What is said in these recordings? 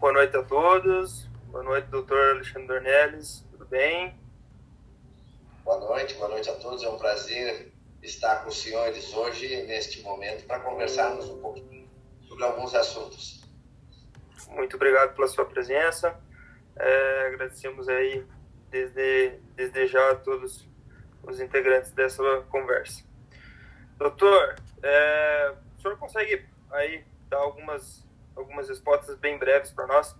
boa noite a todos. Boa noite, doutor Alexandre Dornelles. Tudo bem? Boa noite, boa noite a todos. É um prazer estar com os senhores hoje, neste momento, para conversarmos um pouquinho sobre alguns assuntos. Muito obrigado pela sua presença. É, agradecemos aí desde, desde já a todos os integrantes dessa conversa. Doutor, é, o senhor consegue aí dar algumas, algumas respostas bem breves para nós?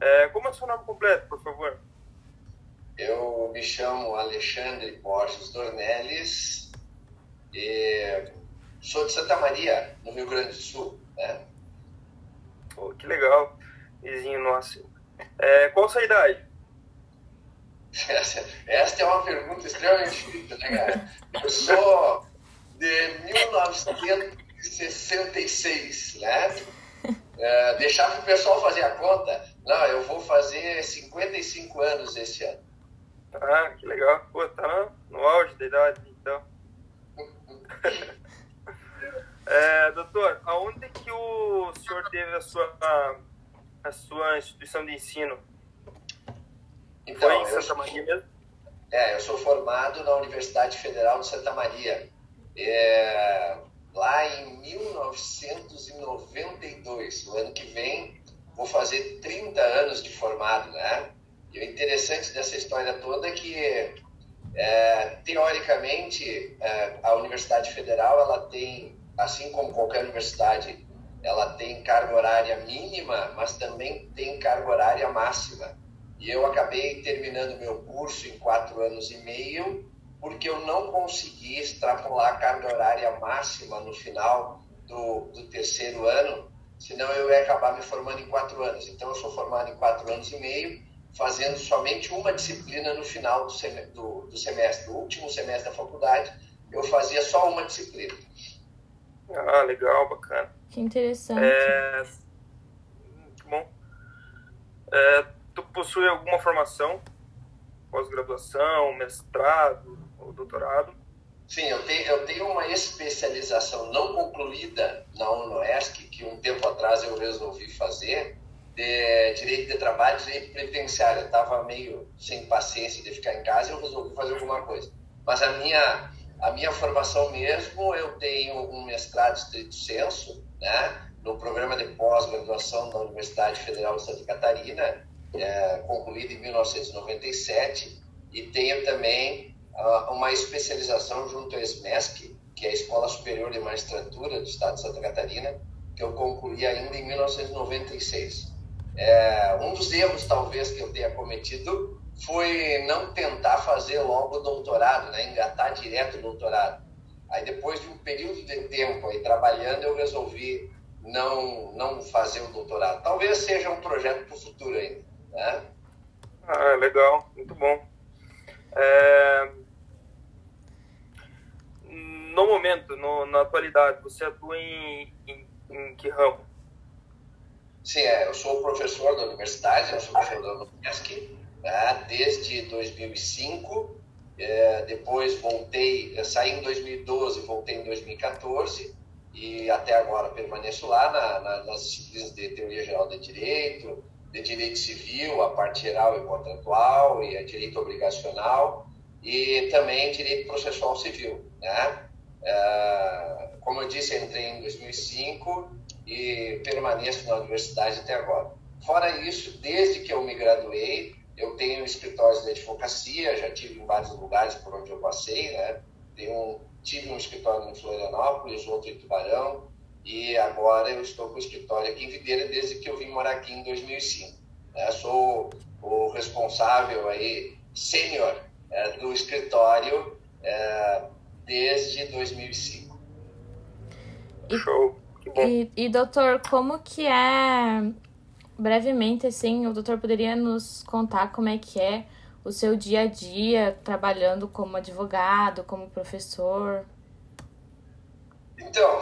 É, como é o seu nome completo, por favor? Eu me chamo Alexandre Borges Dornelles e sou de Santa Maria, no Rio Grande do Sul. Né? Oh, que legal, vizinho nosso. É, qual a sua idade? Essa, esta é uma pergunta extremamente difícil, né, cara? Eu sou de 1966, né? É, deixar para o pessoal fazer a conta. Não, eu vou fazer 55 anos esse ano. Ah, que legal. Pô, tá no auge da idade, então. é, doutor, aonde que o senhor teve a sua, a sua instituição de ensino? Então, Foi em Santa sou, Maria mesmo? É, eu sou formado na Universidade Federal de Santa Maria. É, lá em 1992. O ano que vem vou fazer 30 anos de formado, né? E o interessante dessa história toda é que, é, teoricamente, é, a Universidade Federal ela tem, assim como qualquer universidade, ela tem carga horária mínima, mas também tem carga horária máxima. E eu acabei terminando meu curso em quatro anos e meio, porque eu não consegui extrapolar a carga horária máxima no final do, do terceiro ano, senão eu ia acabar me formando em quatro anos. Então, eu sou formado em quatro anos e meio, fazendo somente uma disciplina no final do, semestre, do, do semestre, do último semestre da faculdade, eu fazia só uma disciplina. Ah, legal, bacana. Que interessante. É, muito bom. É, tu possui alguma formação? Pós-graduação, mestrado doutorado? Sim, eu tenho, eu tenho uma especialização não concluída na UNOESC, que um tempo atrás eu resolvi fazer, de direito de trabalho e direito previdenciário. Eu estava meio sem paciência de ficar em casa e eu resolvi fazer alguma coisa. Mas a minha, a minha formação mesmo, eu tenho um mestrado estrito senso, né, no programa de pós-graduação da Universidade Federal de Santa Catarina, é, concluído em 1997, e tenho também uma especialização junto à ESMESC, que é a Escola Superior de Magistratura do Estado de Santa Catarina, que eu concluí ainda em 1996. É, um dos erros, talvez, que eu tenha cometido foi não tentar fazer logo o doutorado, né? engatar direto o doutorado. Aí, depois de um período de tempo aí trabalhando, eu resolvi não, não fazer o doutorado. Talvez seja um projeto para o futuro ainda. Né? Ah, legal, muito bom. É... No momento, no, na atualidade, você atua em, em, em que ramo? Sim, é, eu sou professor da universidade, eu sou professor da UNESC né, desde 2005. É, depois voltei, saí em 2012, voltei em 2014 e até agora permaneço lá na, na, nas disciplinas de Teoria Geral de Direito, de Direito Civil, a parte geral e contratual, e a Direito Obrigacional, e também Direito Processual Civil. Né? É, como eu disse, entrei em 2005 e permaneço na universidade até agora. Fora isso, desde que eu me graduei, eu tenho escritórios de advocacia, já tive em vários lugares por onde eu passei, né? Tenho, tive um escritório em Florianópolis, outro em Tubarão, e agora eu estou com o escritório aqui em Videira desde que eu vim morar aqui em 2005. Né? Sou o responsável aí, sênior, é, do escritório é, desde 2005. Show. E, e, doutor, como que é, brevemente, assim, o doutor poderia nos contar como é que é o seu dia a dia trabalhando como advogado, como professor? Então,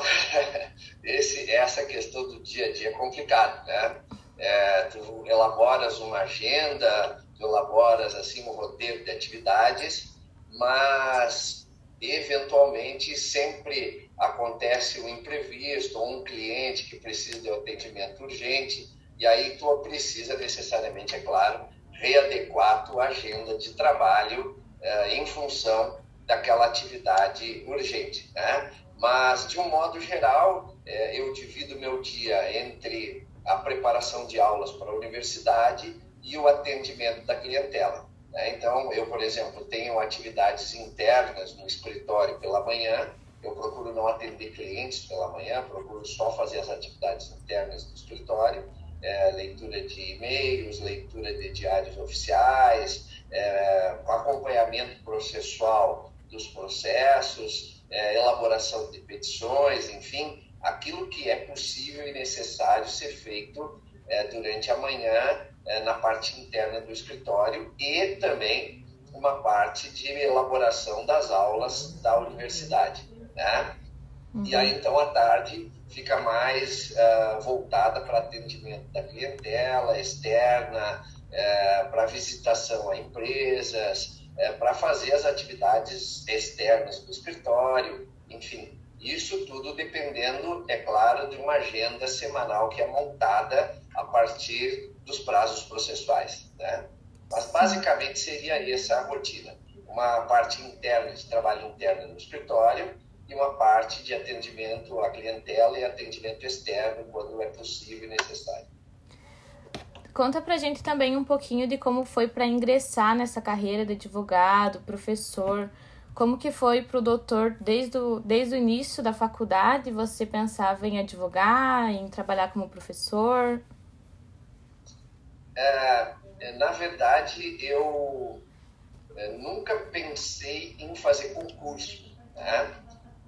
esse, essa questão do dia a dia é complicado, né? É, tu elaboras uma agenda, tu elaboras assim um roteiro de atividades, mas eventualmente sempre acontece um imprevisto ou um cliente que precisa de um atendimento urgente e aí tu precisa necessariamente, é claro, readequar a tua agenda de trabalho eh, em função daquela atividade urgente. Né? Mas, de um modo geral, eh, eu divido meu dia entre a preparação de aulas para a universidade e o atendimento da clientela. Né? Então, eu, por exemplo, tenho atividades internas no escritório pela manhã, eu procuro não atender clientes pela manhã, procuro só fazer as atividades internas do escritório, é, leitura de e-mails, leitura de diários oficiais, é, acompanhamento processual dos processos, é, elaboração de petições, enfim, aquilo que é possível e necessário ser feito é, durante a manhã é, na parte interna do escritório e também uma parte de elaboração das aulas da universidade, né? Uhum. E aí então à tarde fica mais uh, voltada para atendimento da clientela externa, uh, para visitação a empresas, uh, para fazer as atividades externas do escritório, enfim, isso tudo dependendo, é claro, de uma agenda semanal que é montada a partir dos prazos processuais. Né? Mas basicamente seria essa a rotina. Uma parte interna de trabalho interno no escritório e uma parte de atendimento à clientela e atendimento externo quando é possível e necessário. Conta pra gente também um pouquinho de como foi para ingressar nessa carreira de advogado, professor. Como que foi para o doutor desde o, desde o início da faculdade? Você pensava em advogar, em trabalhar como professor? É, é na verdade, eu é, nunca pensei em fazer concurso. Né?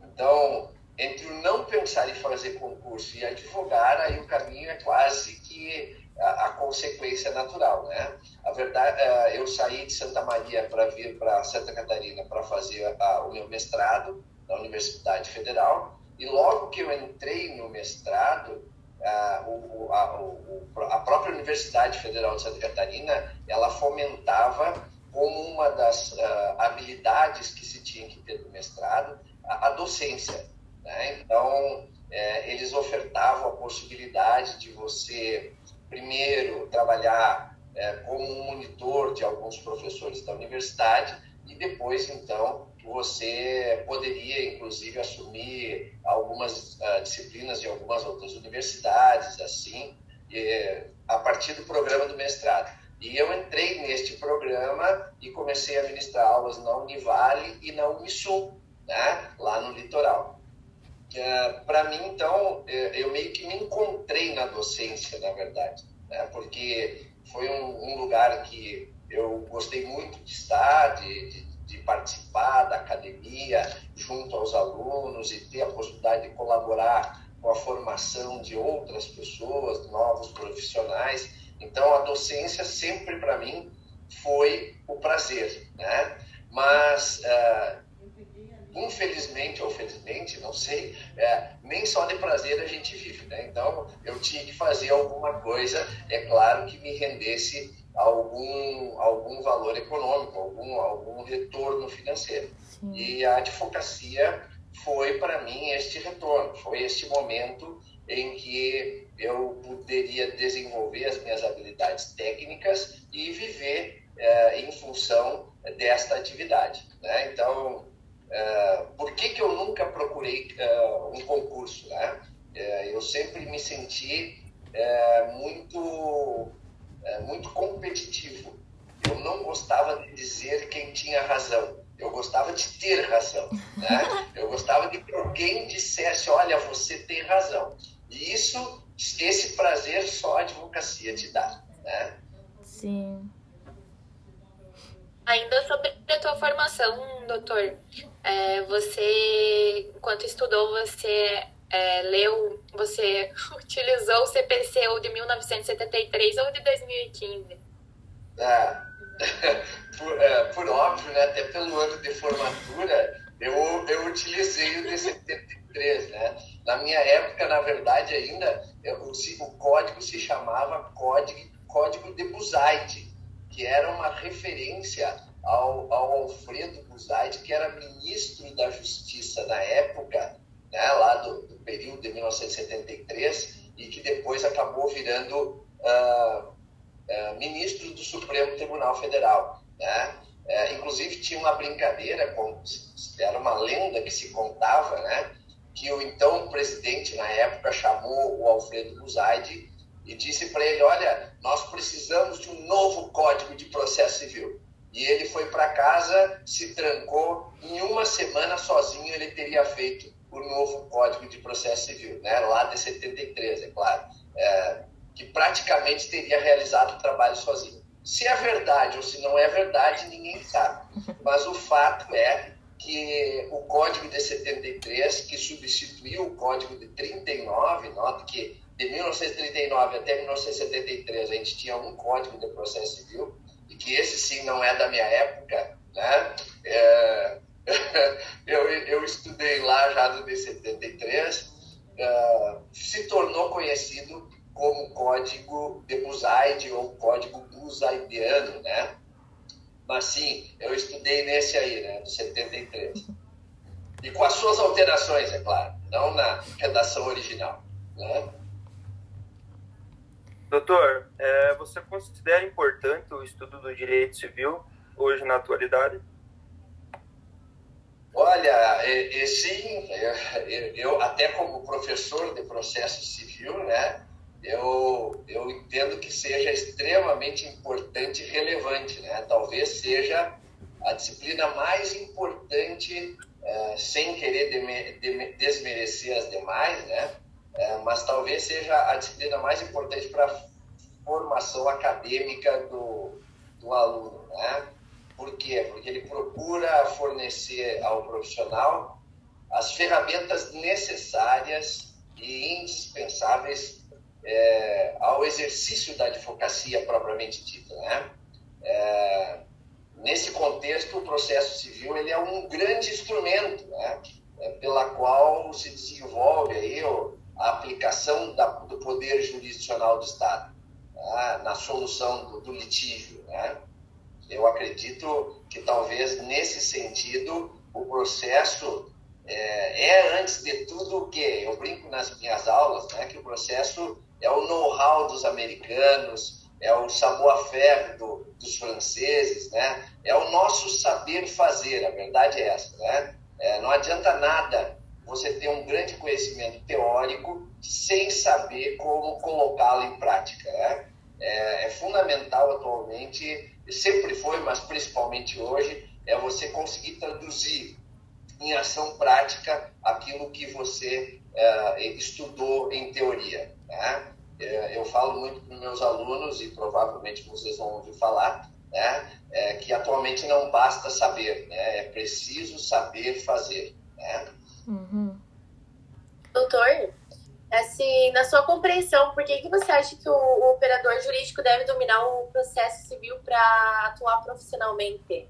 Então, entre o não pensar em fazer concurso e advogar, aí o caminho é quase que a, a consequência natural, né? A verdade, é, eu saí de Santa Maria para vir para Santa Catarina para fazer a, o meu mestrado na Universidade Federal e logo que eu entrei no mestrado, a, o, a, a própria Universidade Federal de Santa Catarina, ela fomentava como uma das uh, habilidades que se tinha que ter no mestrado a, a docência. Né? Então, é, eles ofertavam a possibilidade de você primeiro trabalhar é, como um monitor de alguns professores da universidade e depois então você poderia inclusive assumir algumas uh, disciplinas de algumas outras universidades assim e, a partir do programa do mestrado. E eu entrei neste programa e comecei a ministrar aulas na Univale e na Unisul né, lá no litoral para mim, então, é, eu meio que me encontrei na docência, na verdade, né? porque foi um, um, lugar que eu gostei muito de estar, de, de, de, participar da academia junto aos alunos e ter a possibilidade de colaborar com a formação de outras pessoas, novos profissionais. Então, a docência sempre para mim foi o prazer, né? Mas uh, infelizmente ou felizmente, não sei, é, nem só de prazer a gente vive, né? Então, eu tinha que fazer alguma coisa, é claro, que me rendesse algum, algum valor econômico, algum, algum retorno financeiro. Sim. E a advocacia foi, para mim, este retorno, foi este momento em que eu poderia desenvolver as minhas habilidades técnicas e viver é, em função desta atividade. Né? Então, Uh, por que, que eu nunca procurei uh, um concurso? Né? Uh, eu sempre me senti muito, muito competitivo. Eu não gostava de dizer quem tinha razão. Eu gostava de ter razão. Né? Eu gostava de que alguém dissesse: olha, você tem razão. E isso, esse prazer só a advocacia te dá. Né? Sim. Ainda sobre a tua formação, doutor, é, você, enquanto estudou, você é, leu, você utilizou o CPC ou de 1973 ou de 2015? É, por, é, por óbvio, né, até pelo ano de formatura, eu, eu utilizei o de 73, né? Na minha época, na verdade, ainda, o, o código se chamava Código, código de Buzaide que era uma referência ao, ao Alfredo Buzaide, que era ministro da Justiça na época, né, lá do, do, período de 1973, e que depois acabou virando uh, uh, ministro do Supremo Tribunal Federal. Né? Uh, inclusive tinha uma brincadeira, com, era uma lenda que se contava, né? que o então presidente na época chamou o Alfredo Buzaide e disse para ele, olha, nós precisamos de um novo Código de Processo Civil. E ele foi para casa, se trancou, em uma semana sozinho ele teria feito o novo Código de Processo Civil, né? lá de 73, é claro, é, que praticamente teria realizado o trabalho sozinho. Se é verdade ou se não é verdade, ninguém sabe. Mas o fato é que o Código de 73, que substituiu o Código de 39, nota que de 1939 até 1973 a gente tinha um Código de Processo Civil, e que esse sim não é da minha época, né? É, eu, eu estudei lá já no D73, uh, se tornou conhecido como Código de Buzaide ou Código Buzaidiano, né? Mas sim, eu estudei nesse aí, né, do 73. E com as suas alterações, é claro, não na redação original, né? Doutor, é, você considera importante o estudo do direito civil hoje na atualidade? Olha, e, e sim, eu, eu, até como professor de processo civil, né, eu, eu entendo que seja extremamente importante e relevante, né? Talvez seja a disciplina mais importante, é, sem querer desmerecer as demais, né? É, mas talvez seja a disciplina mais importante para a formação acadêmica do, do aluno. Né? Por quê? Porque ele procura fornecer ao profissional as ferramentas necessárias e indispensáveis é, ao exercício da advocacia propriamente dita. Né? É, nesse contexto, o processo civil ele é um grande instrumento né? É, pela qual se desenvolve aí, a aplicação da, do poder jurisdicional do Estado né, na solução do, do litígio. Né? Eu acredito que talvez nesse sentido o processo é, é, antes de tudo o que eu brinco nas minhas aulas, né, que o processo é o know-how dos americanos, é o savoir-faire do, dos franceses, né, é o nosso saber fazer. A verdade é essa, né? É, não adianta nada você ter um grande conhecimento teórico sem saber como colocá-lo em prática. Né? É, é, fundamental atualmente, sempre foi, mas principalmente hoje, é você conseguir traduzir em ação prática aquilo que você é, estudou em teoria. Né? É, eu falo muito os meus alunos, e provavelmente vocês vão ouvir falar, né? É, que atualmente não basta saber, né? é preciso saber fazer. Né? Uhum. Doutor, assim, na sua compreensão, por que, que você acha que o, o operador jurídico deve dominar o processo civil para atuar profissionalmente?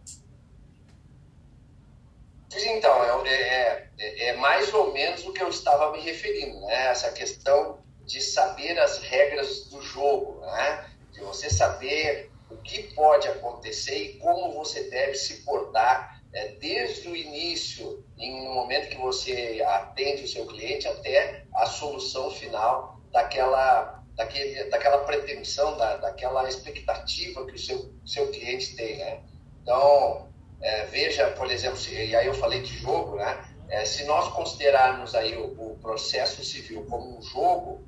Então, é, é, é, mais ou menos o que eu estava me referindo, né? Essa questão de saber as regras do jogo, né? De você saber o que pode acontecer e como você deve se portar é, desde o início, em um momento que você atende o seu cliente, até a solução final daquela, daquele, daquela pretensão, da, daquela expectativa que o seu, seu cliente tem, né? Então, é, veja, por exemplo, se, e aí eu falei de jogo, né? É, se nós considerarmos aí o, o, processo civil como um jogo,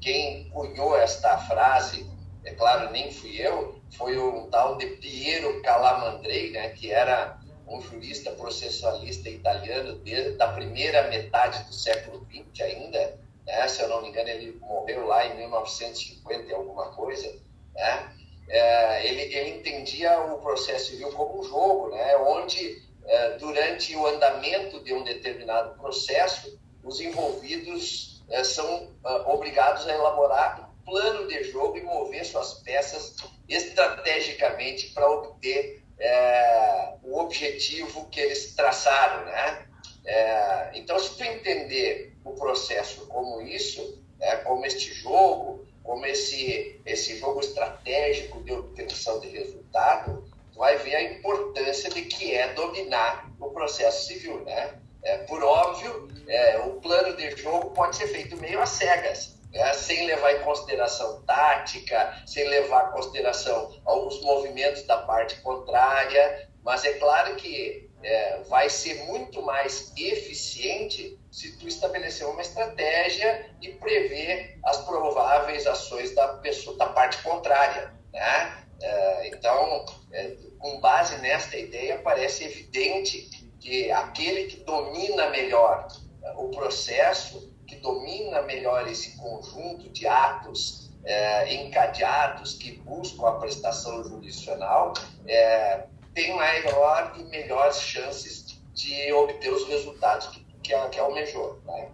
quem cunhou esta frase, é claro, nem fui eu, foi um tal de Piero Calamandrei, né? Que era um jurista processualista italiano da primeira metade do século XX ainda, né? se eu não me engano ele morreu lá em 1950 e alguma coisa, né? É, ele, ele entendia o processo civil como um jogo, né? onde é, durante o andamento de um determinado processo os envolvidos é, são é, obrigados a elaborar um plano de jogo e mover suas peças estrategicamente para obter é, o objetivo que eles traçaram, né? É, então, se tu entender o processo como isso, é, como este jogo, como esse, esse jogo estratégico de obtenção de resultado, tu vai ver a importância de que é dominar o processo civil, né? É, por óbvio, é, o plano de jogo pode ser feito meio às cegas, é, sem levar em consideração tática, sem levar em consideração alguns movimentos da parte contrária, mas é claro que é, vai ser muito mais eficiente se tu estabelecer uma estratégia e prever as prováveis ações da pessoa da parte contrária, né? É, então, é, com base nesta ideia, parece evidente que aquele que domina melhor o processo, que domina melhor esse conjunto de atos é, encadeados que buscam a prestação jurisdicional, é, tem maior e melhores chances de obter os resultados que, que, que almejou. Né?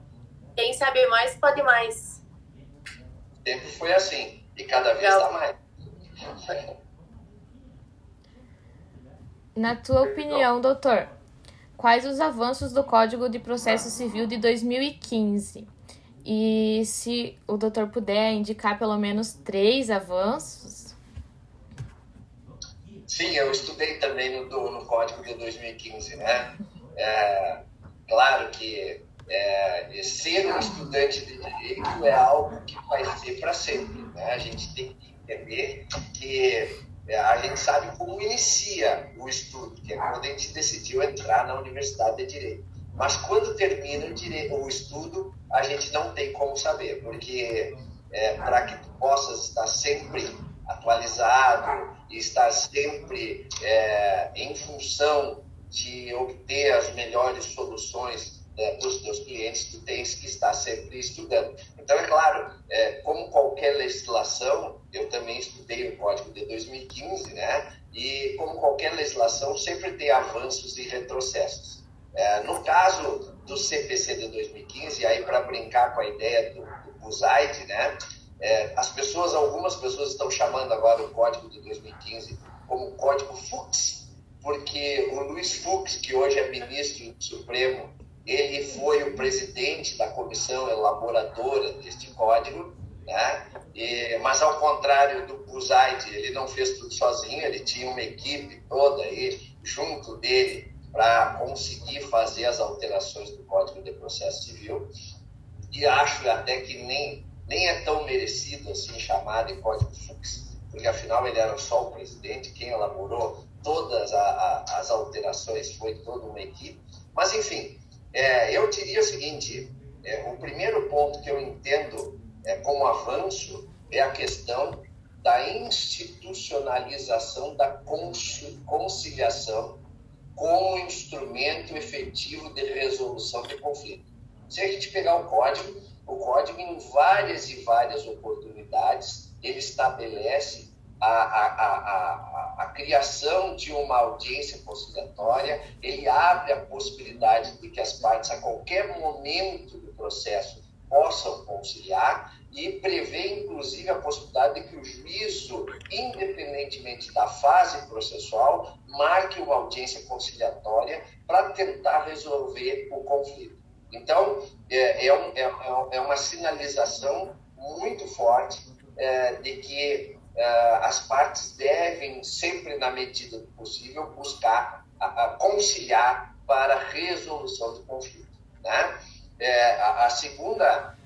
Quem sabe mais, pode mais. Sempre foi assim, e cada vez está mais. Na tua opinião, doutor, quais os avanços do Código de Processo Civil de 2015? E se o doutor puder indicar pelo menos três avanços, Sim, eu estudei também no, no Código de 2015, né? É, claro que é, ser um estudante de direito é algo que vai ser para sempre. Né? A gente tem que entender que a gente sabe como inicia o estudo, que é quando a gente decidiu entrar na Universidade de Direito. Mas quando termina o, direito, o estudo, a gente não tem como saber, porque é, para que tu possas estar sempre atualizado e estar sempre é, em função de obter as melhores soluções é, para os teus clientes, tu tens que estar sempre estudando. Então, é claro, é, como qualquer legislação, eu também estudei o Código de 2015, né? E como qualquer legislação, sempre tem avanços e retrocessos. É, no caso do CPC de 2015, aí para brincar com a ideia do, do Buzaide, né? É, as pessoas, algumas pessoas estão chamando agora o código de 2015 como código Fux, porque o Luiz Fux, que hoje é ministro do Supremo, ele foi o presidente da comissão elaboradora deste código, né? E, mas ao contrário do Buzaide, ele não fez tudo sozinho, ele tinha uma equipe toda aí junto dele para conseguir fazer as alterações do Código de Processo Civil. E acho até que nem nem é tão merecido assim chamar de Código Fux, porque afinal ele era só o presidente, quem elaborou todas a, a, as alterações foi toda uma equipe. Mas, enfim, é, eu diria o seguinte: é, o primeiro ponto que eu entendo é, como avanço é a questão da institucionalização da conciliação como instrumento efetivo de resolução de conflito. Se a gente pegar o código, o código, em várias e várias oportunidades, ele estabelece a, a, a, a, criação de uma audiência conciliatória, ele abre a possibilidade de que as partes, a qualquer momento do processo, possam conciliar e prevê, inclusive, a possibilidade de que o juízo, independentemente da fase processual, marque uma audiência conciliatória para tentar resolver o conflito. Então, é, é, um, é, é, é uma sinalização muito forte é, de que as partes devem, sempre na medida do possível, buscar conciliar para resolução do conflito. Né? É, a, segunda,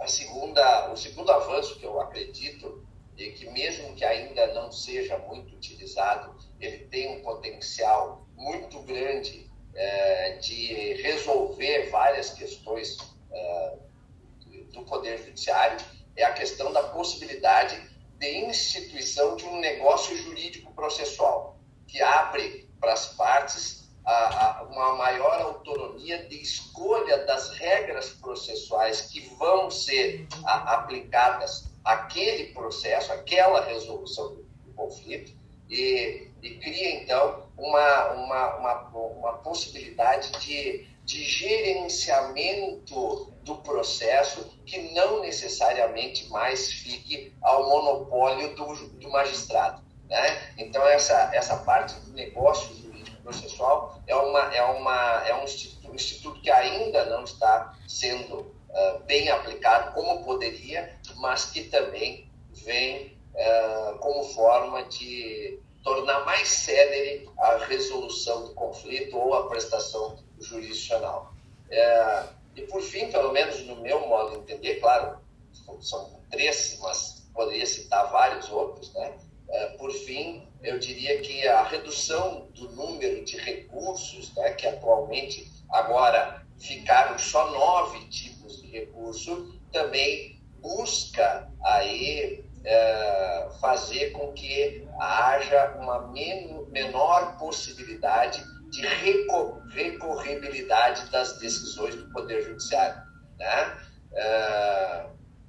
a segunda, o segundo avanço que eu acredito e que mesmo que ainda não seja muito utilizado, ele tem um potencial muito grande é, de resolver várias questões é, do Poder Judiciário é a questão da possibilidade de instituição de um negócio jurídico processual, que abre para as partes a, a, uma maior autonomia de escolha das regras processuais que vão ser a, aplicadas àquele processo, àquela resolução do, do conflito, e, e cria, então, uma, uma, uma, uma possibilidade de, de gerenciamento do processo que não necessariamente mais fique ao monopólio do, do magistrado. Né? Então, essa, essa parte do negócio jurídico processual é, uma, é, uma, é um instituto, um instituto que ainda não está sendo uh, bem aplicado como poderia, mas que também vem uh, como forma de tornar mais célere a resolução do conflito ou a prestação jurisdicional. É, e por fim, pelo menos no meu modo de entender, claro, são três, mas poderia citar vários outros, né? É, por fim, eu diria que a redução do número de recursos, né, que atualmente agora ficaram só nove tipos de recurso, também busca aí é, fazer com que haja uma menor possibilidade de recorribilidade das decisões do Poder Judiciário. Né? É,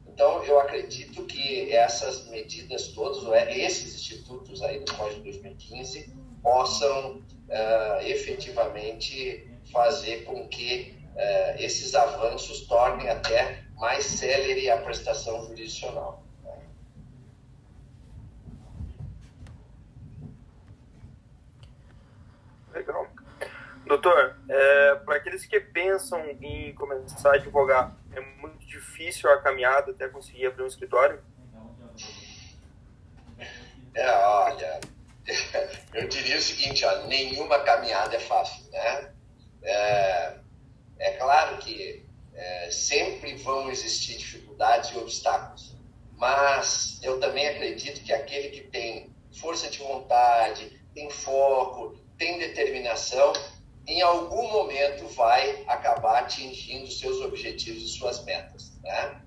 então, eu acredito que essas medidas todas, esses institutos aí do Código 2015, possam uh, efetivamente fazer com que esses avanços tornem até mais célere a prestação jurisdicional. Legal. Doutor, é, para aqueles que pensam em começar a advogar, é muito difícil a caminhada até conseguir abrir um escritório? É, olha, eu diria o seguinte, ó, nenhuma caminhada é fácil, né? É, é claro que é, sempre vão existir dificuldades e obstáculos, mas eu também acredito que aquele que tem força de vontade, tem foco, tem determinação, em algum momento vai acabar atingindo seus objetivos e suas metas. Né?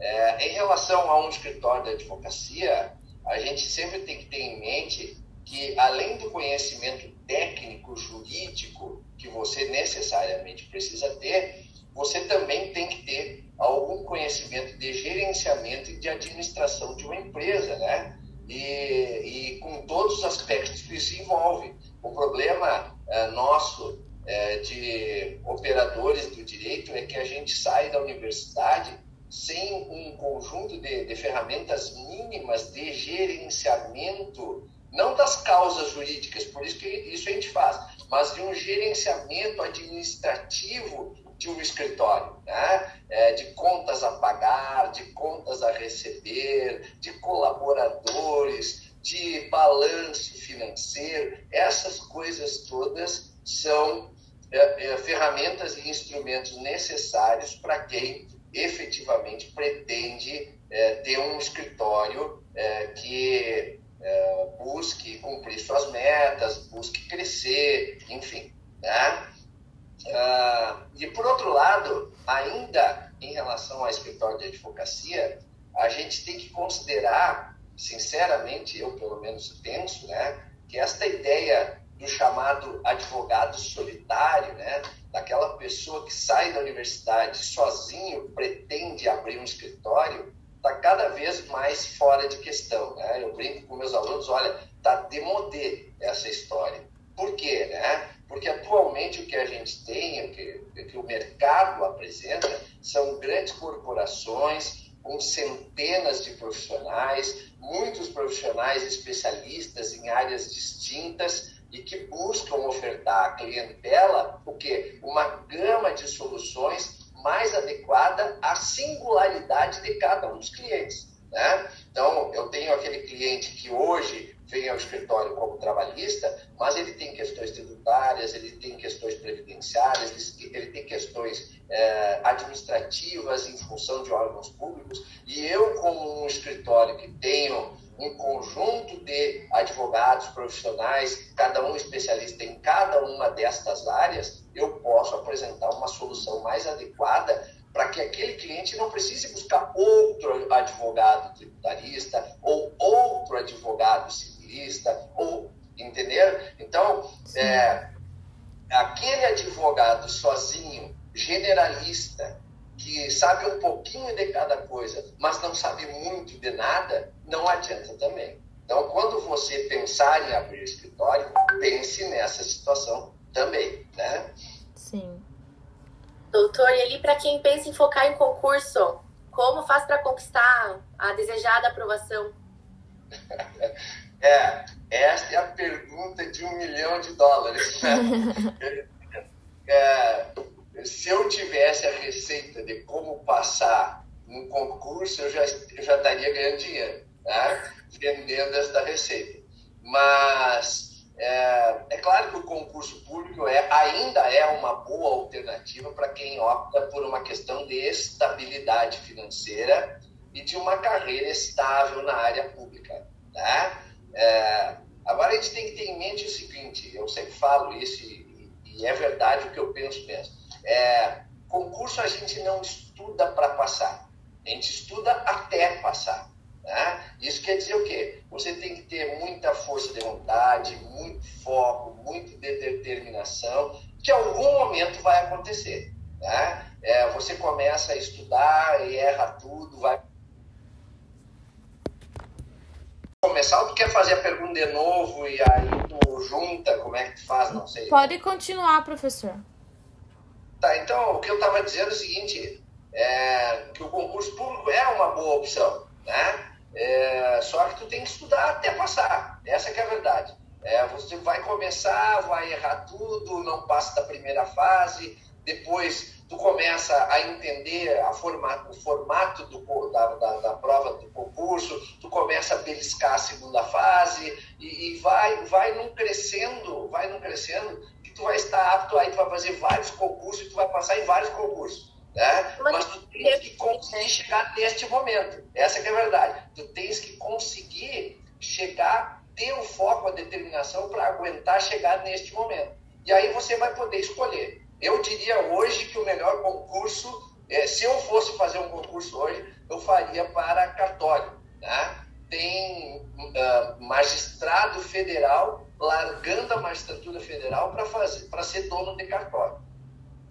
É, em relação a um escritório de advocacia, a gente sempre tem que ter em mente que, além do conhecimento técnico, jurídico, que você necessariamente precisa ter, você também tem que ter algum conhecimento de gerenciamento e de administração de uma empresa, né? E, e com todos os aspectos que isso envolve. O problema é, nosso é, de operadores do direito é que a gente sai da universidade sem um conjunto de, de ferramentas mínimas de gerenciamento, não das causas jurídicas, por isso que isso a gente faz, mas de um gerenciamento administrativo de um escritório, né? É, de contas a pagar, de contas a receber, de colaboradores, de balanço financeiro, essas coisas todas são é, é, ferramentas e instrumentos necessários para quem efetivamente pretende é, ter um escritório é, que é, busque cumprir suas metas, busque crescer, enfim. Né? Ah, e por outro lado, ainda em relação ao escritório de advocacia, a gente tem que considerar sinceramente, eu pelo menos penso, né, que esta ideia do chamado advogado solitário, né, daquela pessoa que sai da universidade sozinho, pretende abrir um escritório, está cada vez mais fora de questão. Né? Eu brinco com meus alunos, olha, está demodé essa história. Por quê? Né? Porque atualmente o que a gente tem, o que, o que o mercado apresenta, são grandes corporações com centenas de profissionais, muitos profissionais especialistas em áreas distintas e que buscam ofertar à clientela o quê? Uma gama de soluções mais adequada à singularidade de cada um dos clientes. Né? Então, eu tenho aquele cliente que hoje vem ao escritório como trabalhista, mas ele tem questões tributárias, ele tem questões previdenciárias, ele tem questões é, administrativas em função de órgãos públicos, e eu, como um escritório que tenho um conjunto de advogados profissionais, cada um especialista em cada uma destas áreas, eu posso apresentar uma solução mais adequada para que aquele cliente não precise buscar outro advogado tributarista ou outro advogado civilista ou entender? Então, é, aquele advogado sozinho, generalista, que sabe um pouquinho de cada coisa, mas não sabe muito de nada, não adianta também. Então, quando você pensar em abrir escritório, pense nessa situação também, né? Sim. Doutor, e ali para quem pensa em focar em concurso, como faz para conquistar a desejada aprovação? é, esta é a pergunta de um milhão de dólares. Né? é, se eu tivesse a receita de como passar um concurso, eu já, eu já estaria ganhando dinheiro, né? vendendo esta receita. Mas é, é, claro que o concurso público é, ainda é uma boa alternativa para quem opta por uma questão de estabilidade financeira e de uma carreira estável na área pública. Tá? É, agora a gente tem que ter em mente o seguinte, eu sempre falo isso e, e é verdade o que eu penso mesmo. É, concurso a gente não estuda para passar, a gente estuda até passar. Né? Isso quer dizer o quê? Você tem que ter muita força de vontade, muito foco, muita determinação, que algum momento vai acontecer. Né? É, você começa a estudar e erra tudo, vai começar ou tu quer fazer a pergunta de novo e aí tu junta, como é que tu faz, não sei. Pode continuar, professor. Tá, então o que eu estava dizendo é o seguinte, é, que o concurso público é uma boa opção, né? É, só que tu tem que estudar até passar. Essa é a verdade. É, você vai começar, vai errar tudo, não passa da primeira fase, depois tu começa a entender a formato, o formato do, da, da, da, prova do concurso, tu começa a beliscar a segunda fase e, e, vai, vai num crescendo, vai num crescendo que tu vai estar apto aí, tu vai fazer vários concursos e tu vai passar em vários concursos. Né? Mas, Mas tu tens que conseguir chegar neste momento. Essa é a verdade. Tu tens que conseguir chegar, ter o foco, a determinação para aguentar chegar neste momento. E aí você vai poder escolher. Eu diria hoje que o melhor concurso, é, se eu fosse fazer um concurso hoje, eu faria para cartório. Né? Tem uh, magistrado federal largando a magistratura federal para ser dono de cartório.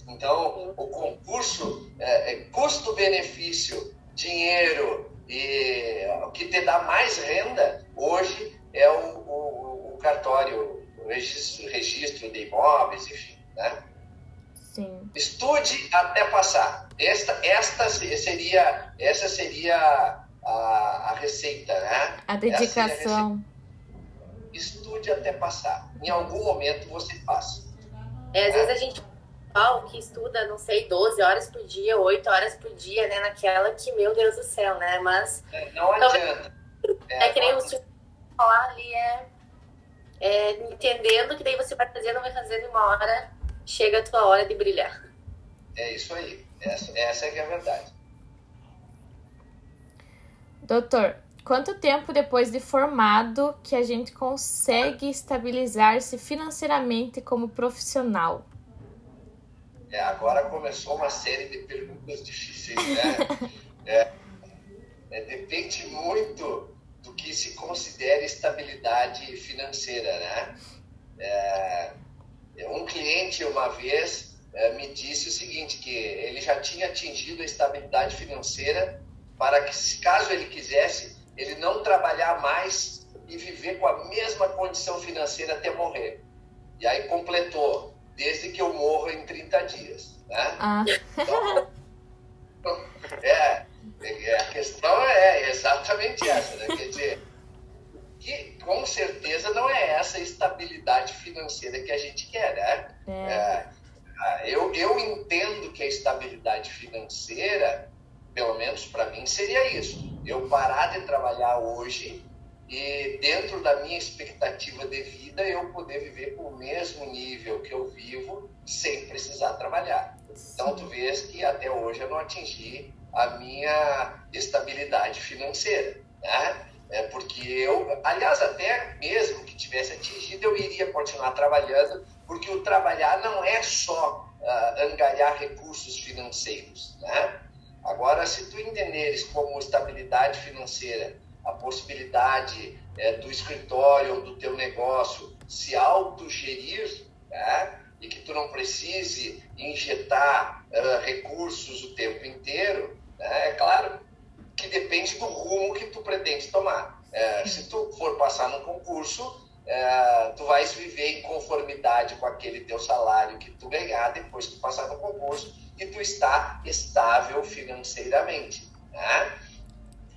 Então, o concurso é, é custo-benefício, dinheiro e o que te dá mais renda hoje é o, o, o cartório, o registro, registro de imóveis, enfim. Né? Sim. Estude até passar. Esta, esta seria, essa seria a, a receita, né? A dedicação. A Estude até passar. Em algum momento você passa. É, às vezes a gente pessoal que estuda, não sei, 12 horas por dia, 8 horas por dia, né? Naquela que, meu Deus do céu, né? Mas. É, não adianta. É, é que nem o falar ali, é, é, entendendo que daí você vai fazendo, vai fazendo uma hora, chega a tua hora de brilhar. É isso aí. Essa, essa é que é a verdade. Doutor, quanto tempo depois de formado que a gente consegue estabilizar-se financeiramente como profissional? É, agora começou uma série de perguntas difíceis, né? é, é, depende muito do que se considera estabilidade financeira, né? É, um uma vez é, me disse o seguinte, que ele já tinha atingido a estabilidade financeira para que, caso ele quisesse, ele não trabalhar mais e viver com a mesma condição financeira até morrer. E aí completou, desde que eu morro em 30 dias. Né? Ah. Então, é, é, a questão é exatamente essa, né? Quer dizer, que com certeza não é essa estabilidade financeira que a gente quer, né? É. É, eu, eu entendo que a estabilidade financeira, pelo menos para mim, seria isso. Eu parar de trabalhar hoje e dentro da minha expectativa de vida eu poder viver com o mesmo nível que eu vivo sem precisar trabalhar. Então tu vês que até hoje eu não atingi a minha estabilidade financeira, né? É porque eu, aliás, até mesmo que tivesse atingido, eu iria continuar trabalhando, porque o trabalhar não é só uh, angariar recursos financeiros, né? Agora, se tu entenderes como estabilidade financeira a possibilidade é, do escritório ou do teu negócio se autogerir, né? e que tu não precise injetar uh, recursos o tempo inteiro, né? é claro que depende do rumo que tu pretende tomar. É, se tu for passar num concurso, é, tu vais viver em conformidade com aquele teu salário que tu ganhar depois que passar no concurso e tu está estável financeiramente. Né?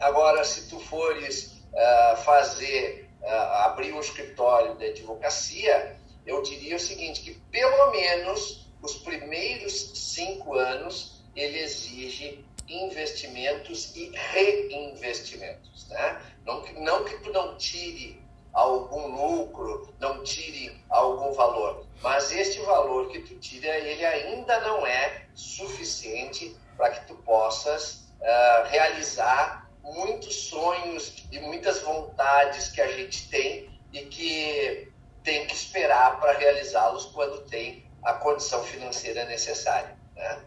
Agora, se tu fores uh, fazer, uh, abrir um escritório de advocacia, eu diria o seguinte, que pelo menos os primeiros cinco anos ele exige investimentos e reinvestimentos, né? Não, não que tu não tire algum lucro, não tire algum valor, mas este valor que tu tira, ele ainda não é suficiente para que tu possas uh, realizar muitos sonhos e muitas vontades que a gente tem e que tem que esperar para realizá-los quando tem a condição financeira necessária. Né?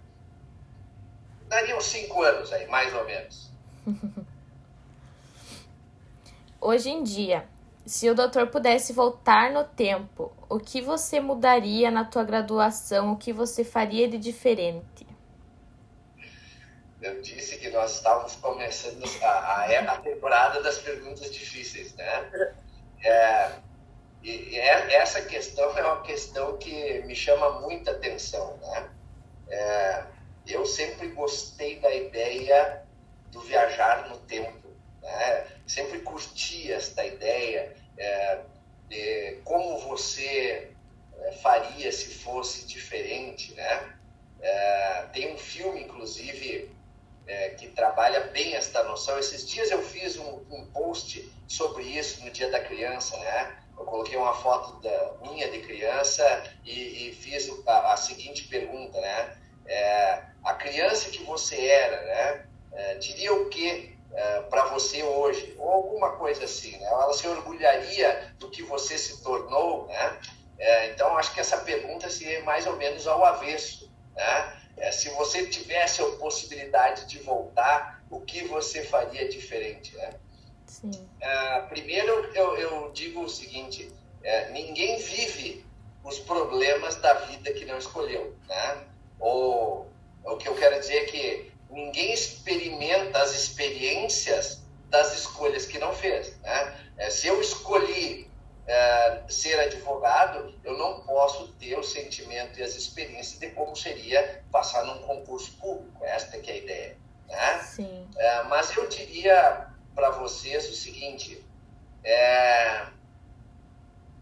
Daria uns cinco anos aí, mais ou menos. Hoje em dia, se o doutor pudesse voltar no tempo, o que você mudaria na tua graduação? O que você faria de diferente? Eu disse que nós estávamos começando a, a, a temporada das perguntas difíceis, né? É, e, é, essa questão é uma questão que me chama muita atenção, né? É, eu sempre gostei da ideia do viajar no tempo, né? Sempre curti esta ideia é, de como você é, faria se fosse diferente, né? É, tem um filme, inclusive, é, que trabalha bem esta noção. Esses dias eu fiz um, um, post sobre isso no Dia da Criança, né? Eu coloquei uma foto da minha de criança e, e fiz a, a, seguinte pergunta, né? É, a criança que você era, né? É, diria o que é, para você hoje? Ou alguma coisa assim, né? Ela se orgulharia do que você se tornou, né? É, então, acho que essa pergunta seria mais ou menos ao avesso, né? É, se você tivesse a possibilidade de voltar, o que você faria diferente, né? Sim. É, primeiro, eu, eu, digo o seguinte: é, ninguém vive os problemas da vida que não escolheu, né? Ou o que eu quero dizer é que ninguém experimenta as experiências das escolhas que não fez, né? É, se eu escolhi é, ser advogado, eu não posso ter o sentimento e as experiências de como seria passar num concurso público. Esta que é a ideia. Né? Sim. É, mas eu diria para vocês o seguinte: é,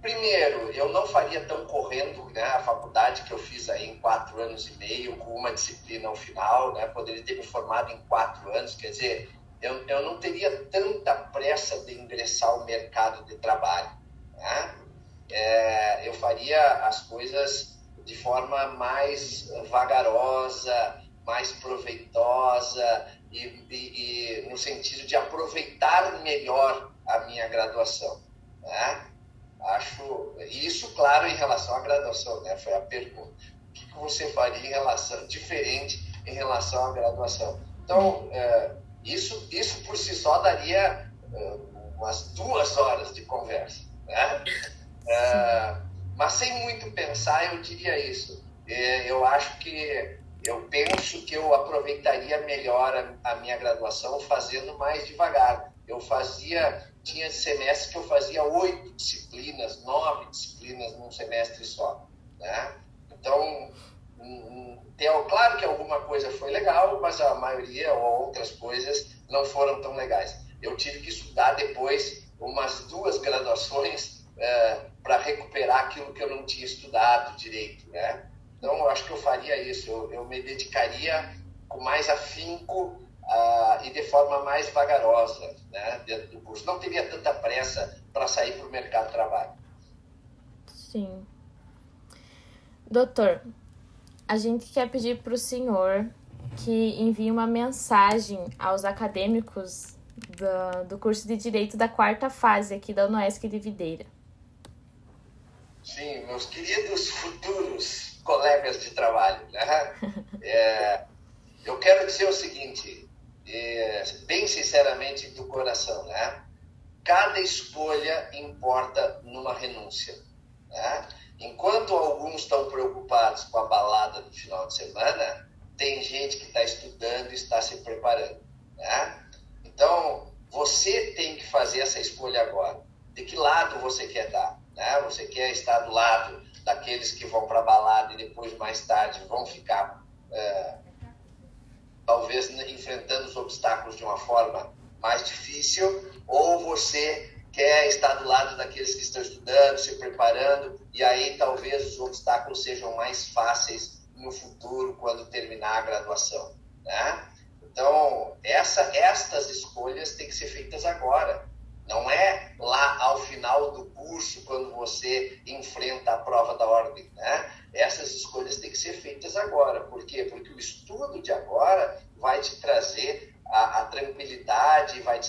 primeiro, eu não faria tão correndo né, a faculdade que eu fiz aí em quatro anos e meio, com uma disciplina ao final, né, poderia ter me formado em quatro anos, quer dizer, eu, eu não teria tanta pressa de ingressar ao mercado de trabalho. Né? É, eu faria as coisas de forma mais vagarosa, mais proveitosa, e, e, e, no sentido de aproveitar melhor a minha graduação. Né? Acho isso, claro, em relação à graduação, né? Foi a pergunta. O que, que você faria em relação diferente em relação à graduação? Então, é, isso, isso por si só daria é, umas duas horas de conversa, né? É, mas sem muito pensar, eu diria isso. É, eu acho que eu penso que eu aproveitaria melhor a, a, minha graduação fazendo mais devagar. Eu fazia, tinha semestres que eu fazia oito disciplinas, nove disciplinas num semestre só. Né? Então, tem, claro que alguma coisa foi legal, mas a maioria ou outras coisas não foram tão legais. Eu tive que estudar depois umas duas graduações é, para recuperar aquilo que eu não tinha estudado direito, né? Então, eu acho que eu faria isso. Eu, eu me dedicaria com mais afinco uh, e de forma mais vagarosa né, dentro do curso. Não teria tanta pressa para sair para o mercado de trabalho. Sim. Doutor, a gente quer pedir para o senhor que envie uma mensagem aos acadêmicos do, do curso de Direito da quarta fase aqui da UNESC de Videira. Sim, meus queridos futuros colegas de trabalho. Né? É, eu quero dizer o seguinte, é, bem sinceramente do coração, né? cada escolha importa numa renúncia. Né? Enquanto alguns estão preocupados com a balada do final de semana, tem gente que está estudando e está se preparando. Né? Então, você tem que fazer essa escolha agora. De que lado você quer dar? Né? Você quer estar do lado daqueles que vão para a balada e depois, mais tarde, vão ficar, é, talvez, enfrentando os obstáculos de uma forma mais difícil, ou você quer estar do lado daqueles que estão estudando, se preparando, e aí talvez os obstáculos sejam mais fáceis no futuro, quando terminar a graduação. Né? Então, essa, estas escolhas têm que ser feitas agora. Não é lá ao final do curso, quando você enfrenta a prova da ordem. Né? Essas escolhas têm que ser feitas agora. Por quê? Porque o estudo de agora vai te trazer a, a tranquilidade, vai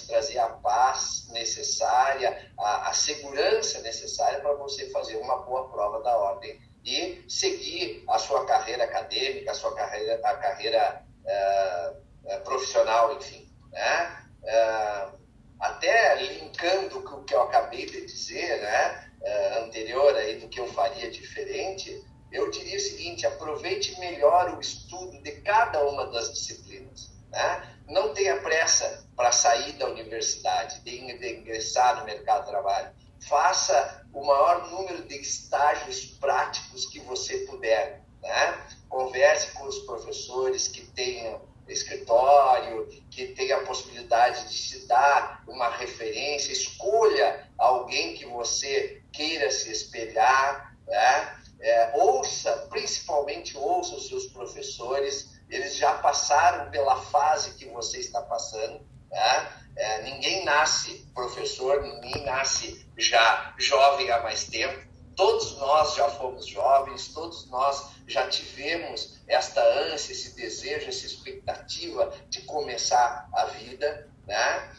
necessária, a, a segurança necessária para você fazer uma boa prova da ordem e seguir a sua carreira acadêmica, a sua carreira, a carreira uh, profissional, enfim. Né? Uh, até linkando com o que eu acabei de dizer, né, uh, anterior aí do que eu faria diferente, eu diria o seguinte: aproveite melhor o estudo de cada uma das disciplinas. Né? Não tenha pressa para sair da universidade, de ingressar no mercado de trabalho. Faça o maior número de estágios práticos que você puder. Né? Converse com os professores que tenham escritório, que tenha a possibilidade de se dar uma referência, escolha alguém que você queira se espelhar, né? é, ouça, principalmente ouça os seus professores, eles já passaram pela fase que você está passando, né? é, ninguém nasce professor, ninguém nasce já jovem há mais tempo, todos nós já fomos jovens, todos nós já tivemos esta ânsia, esse desejo, essa expectativa de começar a vida, né?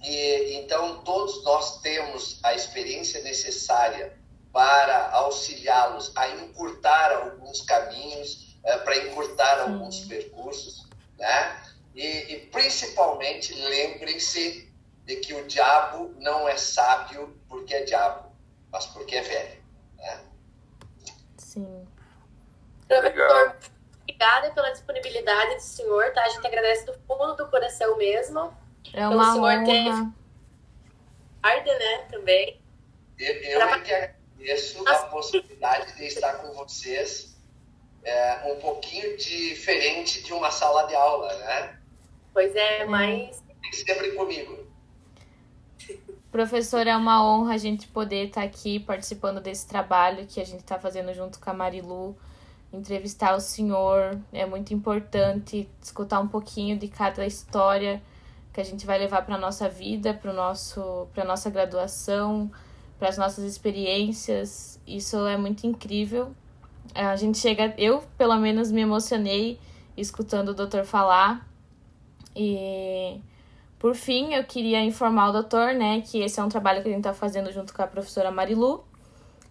E então todos nós temos a experiência necessária para auxiliá-los a encurtar alguns caminhos, é, para encurtar alguns percursos, né? E, e principalmente lembrem-se de que o diabo não é sábio porque é diabo, mas porque é velho. Né? Sim. Professor, obrigada pela disponibilidade do senhor, tá? A gente agradece do fundo do coração mesmo. É uma senhor honra. Ter... Arde, né, também. Eu, eu é que agradeço a possibilidade de estar com vocês é, um pouquinho diferente de uma sala de aula, né? Pois é, mas... Sempre comigo. Professor, é uma honra a gente poder estar aqui participando desse trabalho que a gente está fazendo junto com a Marilu entrevistar o senhor. É muito importante escutar um pouquinho de cada história que a gente vai levar para nossa vida, para nosso para nossa graduação, para as nossas experiências. Isso é muito incrível. A gente chega, eu pelo menos me emocionei escutando o doutor falar. E por fim, eu queria informar o doutor, né, que esse é um trabalho que a gente está fazendo junto com a professora Marilu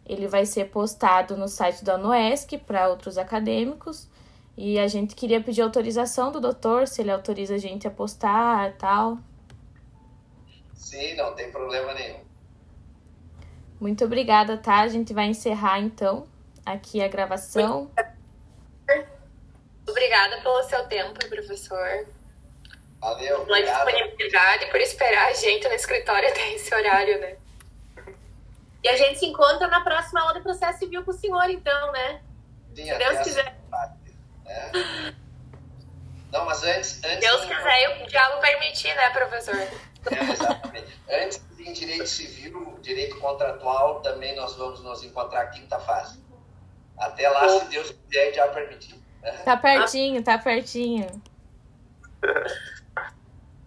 ele vai ser postado no site da UNOESC para outros acadêmicos. E a gente queria pedir autorização do doutor, se ele autoriza a gente a postar e tal. Sim, não tem problema nenhum. Muito obrigada, tá? A gente vai encerrar então aqui a gravação. Obrigada pelo seu tempo, professor. Valeu, Pela disponibilidade, por esperar a gente no escritório até esse horário, né? E a gente se encontra na próxima aula de processo civil com o senhor, então, né? Sim, Se Deus quiser. É. Não, mas antes. antes Deus quiser e o diabo permitir, né, professor? É, exatamente. antes em direito civil, direito contratual, também nós vamos nos encontrar quinta fase. Até lá, se Deus quiser, já permitir. Tá pertinho, tá pertinho.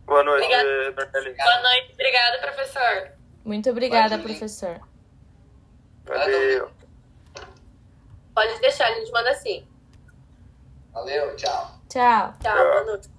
Boa noite, Obrigada. Boa noite, obrigada, professor. Muito obrigada, professor. Valeu. Pode deixar, a gente manda assim. Valeu, tchau. Tchau. Tchau, boa noite.